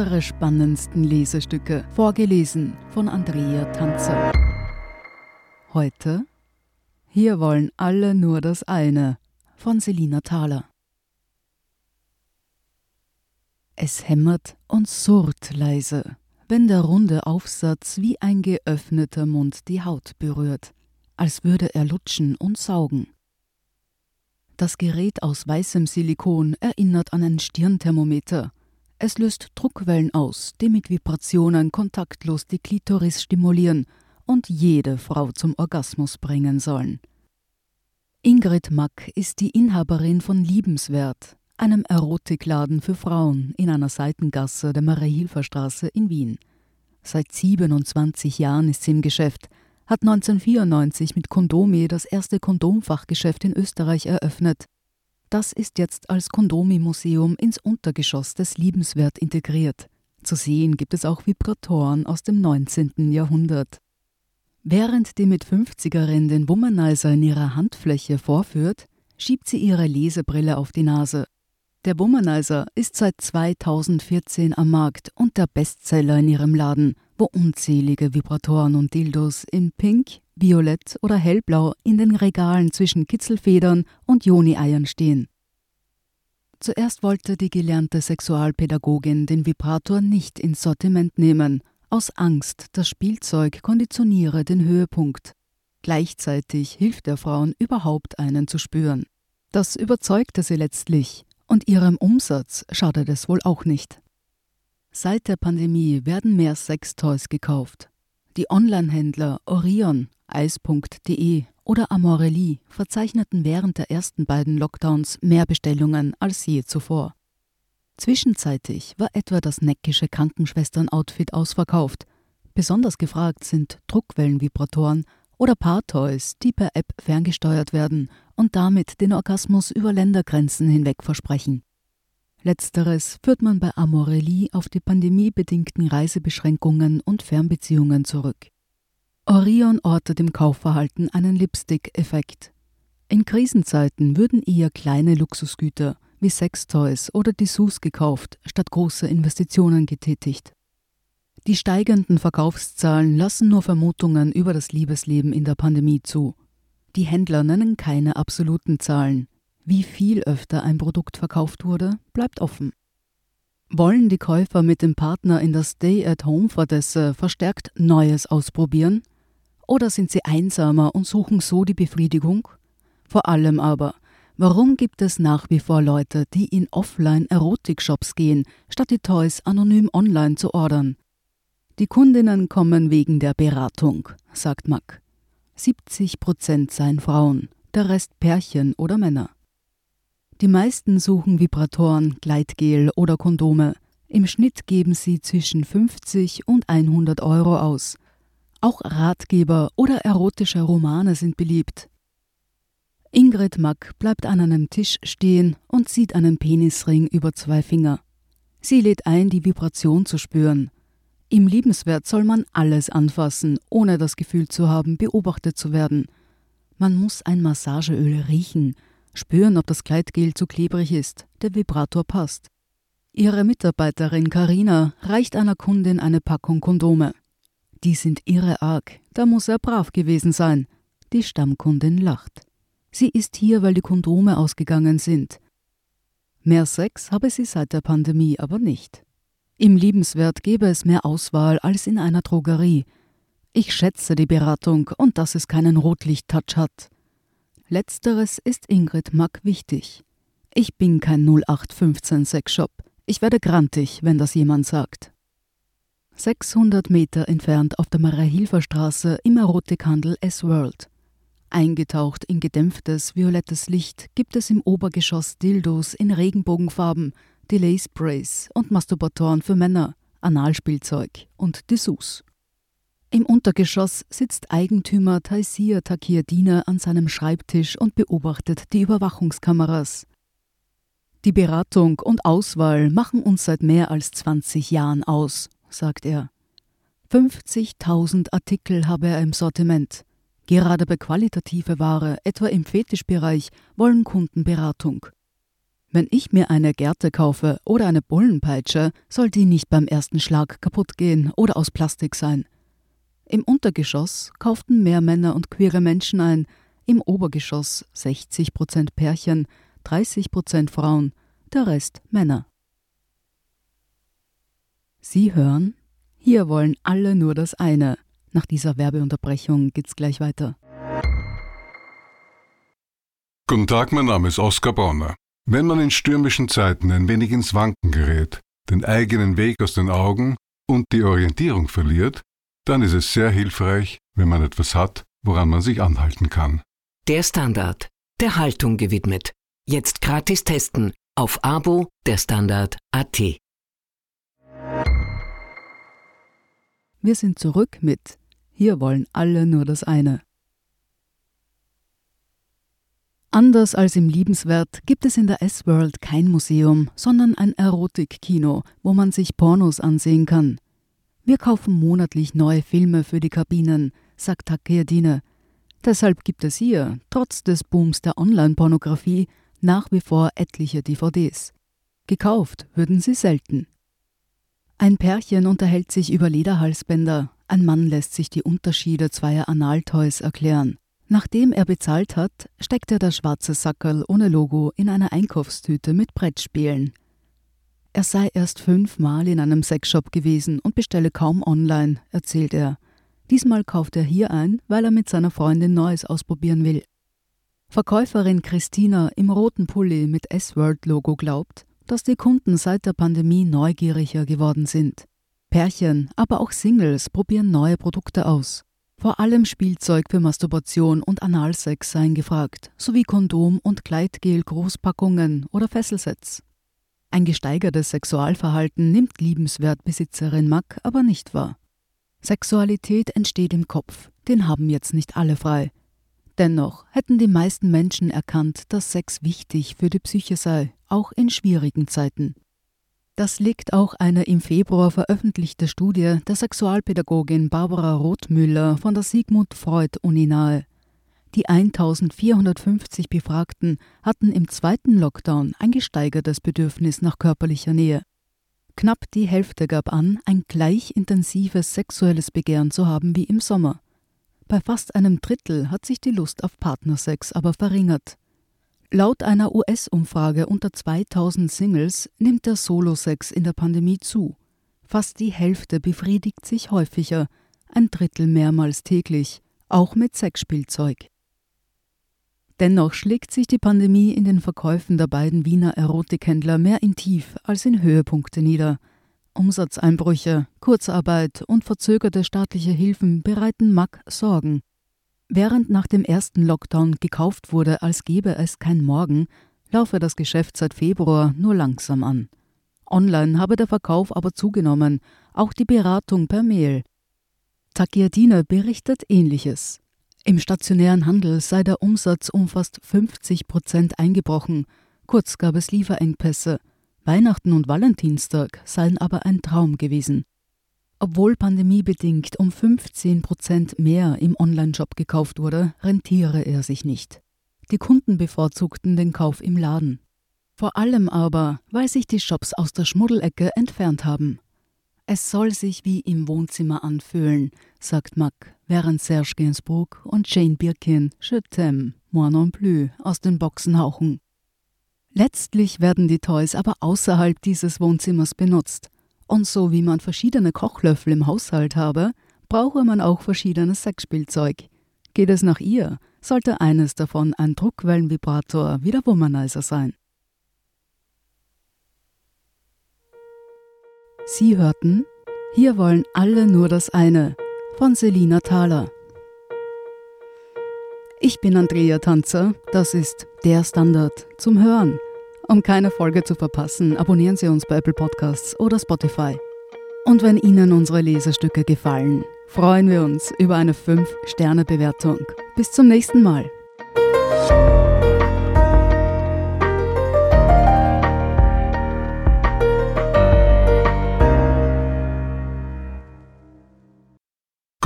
Unsere spannendsten Lesestücke, vorgelesen von Andrea Tanzer. Heute Hier wollen alle nur das eine von Selina Thaler. Es hämmert und surrt leise, wenn der runde Aufsatz wie ein geöffneter Mund die Haut berührt, als würde er lutschen und saugen. Das Gerät aus weißem Silikon erinnert an ein Stirnthermometer. Es löst Druckwellen aus, die mit Vibrationen kontaktlos die Klitoris stimulieren und jede Frau zum Orgasmus bringen sollen. Ingrid Mack ist die Inhaberin von Liebenswert, einem Erotikladen für Frauen in einer Seitengasse der Marie-Hilfer-Straße in Wien. Seit 27 Jahren ist sie im Geschäft – hat 1994 mit Kondomi das erste Kondomfachgeschäft in Österreich eröffnet. Das ist jetzt als Kondomi-Museum ins Untergeschoss des Liebenswert integriert. Zu sehen gibt es auch Vibratoren aus dem 19. Jahrhundert. Während die mit 50erin den Womanizer in ihrer Handfläche vorführt, schiebt sie ihre Lesebrille auf die Nase. Der Womanizer ist seit 2014 am Markt und der Bestseller in ihrem Laden wo unzählige Vibratoren und Dildos in Pink, Violett oder Hellblau in den Regalen zwischen Kitzelfedern und Joni-Eiern stehen. Zuerst wollte die gelernte Sexualpädagogin den Vibrator nicht ins Sortiment nehmen, aus Angst, das Spielzeug konditioniere den Höhepunkt. Gleichzeitig hilft der Frauen überhaupt einen zu spüren. Das überzeugte sie letztlich, und ihrem Umsatz schadet es wohl auch nicht. Seit der Pandemie werden mehr Sextoys gekauft. Die Online-Händler Orion, Eis.de oder Amorelli verzeichneten während der ersten beiden Lockdowns mehr Bestellungen als je zuvor. Zwischenzeitlich war etwa das neckische Krankenschwestern-Outfit ausverkauft. Besonders gefragt sind Druckwellenvibratoren oder Paartoys, die per App ferngesteuert werden und damit den Orgasmus über Ländergrenzen hinweg versprechen. Letzteres führt man bei Amorelli auf die pandemiebedingten Reisebeschränkungen und Fernbeziehungen zurück. Orion ortet im Kaufverhalten einen Lipstick-Effekt. In Krisenzeiten würden eher kleine Luxusgüter wie Sextoys oder Dessous gekauft, statt große Investitionen getätigt. Die steigenden Verkaufszahlen lassen nur Vermutungen über das Liebesleben in der Pandemie zu. Die Händler nennen keine absoluten Zahlen, wie viel öfter ein Produkt verkauft wurde, bleibt offen. Wollen die Käufer mit dem Partner in der Stay-at-Home-Fadesse verstärkt Neues ausprobieren? Oder sind sie einsamer und suchen so die Befriedigung? Vor allem aber, warum gibt es nach wie vor Leute, die in Offline-Erotik-Shops gehen, statt die Toys anonym online zu ordern? Die Kundinnen kommen wegen der Beratung, sagt Mack. 70 Prozent seien Frauen, der Rest Pärchen oder Männer. Die meisten suchen Vibratoren, Gleitgel oder Kondome. Im Schnitt geben sie zwischen 50 und 100 Euro aus. Auch Ratgeber oder erotische Romane sind beliebt. Ingrid Mack bleibt an einem Tisch stehen und sieht einen Penisring über zwei Finger. Sie lädt ein, die Vibration zu spüren. Im Liebenswert soll man alles anfassen, ohne das Gefühl zu haben, beobachtet zu werden. Man muss ein Massageöl riechen, spüren, ob das Kleidgel zu klebrig ist, der Vibrator passt. Ihre Mitarbeiterin Karina reicht einer Kundin eine Packung Kondome. Die sind irre arg, da muss er brav gewesen sein. Die Stammkundin lacht. Sie ist hier, weil die Kondome ausgegangen sind. Mehr Sex habe sie seit der Pandemie aber nicht. Im Liebenswert gäbe es mehr Auswahl als in einer Drogerie. Ich schätze die Beratung und dass es keinen Rotlicht-Touch hat. Letzteres ist Ingrid Mack wichtig. Ich bin kein 0815 Sexshop. Ich werde grantig, wenn das jemand sagt. 600 Meter entfernt auf der Maria-Hilfer-Straße im Erotikhandel S-World. Eingetaucht in gedämpftes violettes Licht gibt es im Obergeschoss Dildos in Regenbogenfarben, Delay-Sprays und Masturbatoren für Männer, Analspielzeug und Dessous. Im Untergeschoss sitzt Eigentümer Taisir Takiadina an seinem Schreibtisch und beobachtet die Überwachungskameras. Die Beratung und Auswahl machen uns seit mehr als 20 Jahren aus, sagt er. 50.000 Artikel habe er im Sortiment. Gerade bei qualitative Ware, etwa im Fetischbereich, wollen Kunden Beratung. Wenn ich mir eine Gerte kaufe oder eine Bullenpeitsche, soll die nicht beim ersten Schlag kaputt gehen oder aus Plastik sein. Im Untergeschoss kauften mehr Männer und queere Menschen ein, im Obergeschoss 60 Prozent Pärchen, 30 Prozent Frauen, der Rest Männer. Sie hören, hier wollen alle nur das eine. Nach dieser Werbeunterbrechung geht's gleich weiter. Guten Tag, mein Name ist Oskar Bonner. Wenn man in stürmischen Zeiten ein wenig ins Wanken gerät, den eigenen Weg aus den Augen und die Orientierung verliert, dann ist es sehr hilfreich, wenn man etwas hat, woran man sich anhalten kann. Der Standard, der Haltung gewidmet. Jetzt gratis testen auf Abo der Standard.at. Wir sind zurück mit Hier wollen alle nur das eine. Anders als im Liebenswert gibt es in der S-World kein Museum, sondern ein Erotikkino, wo man sich Pornos ansehen kann. Wir kaufen monatlich neue Filme für die Kabinen, sagt Takeadine. Deshalb gibt es hier, trotz des Booms der Online-Pornografie, nach wie vor etliche DVDs. Gekauft würden sie selten. Ein Pärchen unterhält sich über Lederhalsbänder, ein Mann lässt sich die Unterschiede zweier Analtoys erklären. Nachdem er bezahlt hat, steckt er das schwarze Sackerl ohne Logo in eine Einkaufstüte mit Brettspielen. Er sei erst fünfmal in einem Sexshop gewesen und bestelle kaum online, erzählt er. Diesmal kauft er hier ein, weil er mit seiner Freundin Neues ausprobieren will. Verkäuferin Christina im roten Pulli mit S-World-Logo glaubt, dass die Kunden seit der Pandemie neugieriger geworden sind. Pärchen, aber auch Singles probieren neue Produkte aus. Vor allem Spielzeug für Masturbation und Analsex seien gefragt, sowie Kondom und Gleitgel Großpackungen oder Fesselsets. Ein gesteigertes Sexualverhalten nimmt liebenswert Besitzerin Mack aber nicht wahr. Sexualität entsteht im Kopf, den haben jetzt nicht alle frei. Dennoch hätten die meisten Menschen erkannt, dass Sex wichtig für die Psyche sei, auch in schwierigen Zeiten. Das legt auch eine im Februar veröffentlichte Studie der Sexualpädagogin Barbara Rothmüller von der Sigmund Freud Uni nahe. Die 1450 Befragten hatten im zweiten Lockdown ein gesteigertes Bedürfnis nach körperlicher Nähe. Knapp die Hälfte gab an, ein gleich intensives sexuelles Begehren zu haben wie im Sommer. Bei fast einem Drittel hat sich die Lust auf Partnersex aber verringert. Laut einer US-Umfrage unter 2000 Singles nimmt der Solo-Sex in der Pandemie zu. Fast die Hälfte befriedigt sich häufiger, ein Drittel mehrmals täglich, auch mit Sexspielzeug. Dennoch schlägt sich die Pandemie in den Verkäufen der beiden Wiener Erotikhändler mehr in Tief als in Höhepunkte nieder. Umsatzeinbrüche, Kurzarbeit und verzögerte staatliche Hilfen bereiten Mack Sorgen. Während nach dem ersten Lockdown gekauft wurde, als gäbe es kein Morgen, laufe das Geschäft seit Februar nur langsam an. Online habe der Verkauf aber zugenommen, auch die Beratung per Mail. Takiadine berichtet ähnliches. Im stationären Handel sei der Umsatz um fast 50 Prozent eingebrochen, kurz gab es Lieferengpässe. Weihnachten und Valentinstag seien aber ein Traum gewesen. Obwohl pandemiebedingt um 15 Prozent mehr im Onlineshop gekauft wurde, rentiere er sich nicht. Die Kunden bevorzugten den Kauf im Laden. Vor allem aber, weil sich die Shops aus der Schmuddelecke entfernt haben. Es soll sich wie im Wohnzimmer anfühlen, sagt Mack, während Serge Gainsbourg und Jane Birkin Je t'aime, moi non plus aus den Boxen hauchen. Letztlich werden die Toys aber außerhalb dieses Wohnzimmers benutzt und so wie man verschiedene Kochlöffel im Haushalt habe, brauche man auch verschiedenes Sexspielzeug. Geht es nach ihr, sollte eines davon ein Druckwellenvibrator wie der Womanizer sein. Sie hörten Hier wollen alle nur das eine von Selina Thaler. Ich bin Andrea Tanzer, das ist der Standard zum Hören. Um keine Folge zu verpassen, abonnieren Sie uns bei Apple Podcasts oder Spotify. Und wenn Ihnen unsere Lesestücke gefallen, freuen wir uns über eine 5-Sterne-Bewertung. Bis zum nächsten Mal.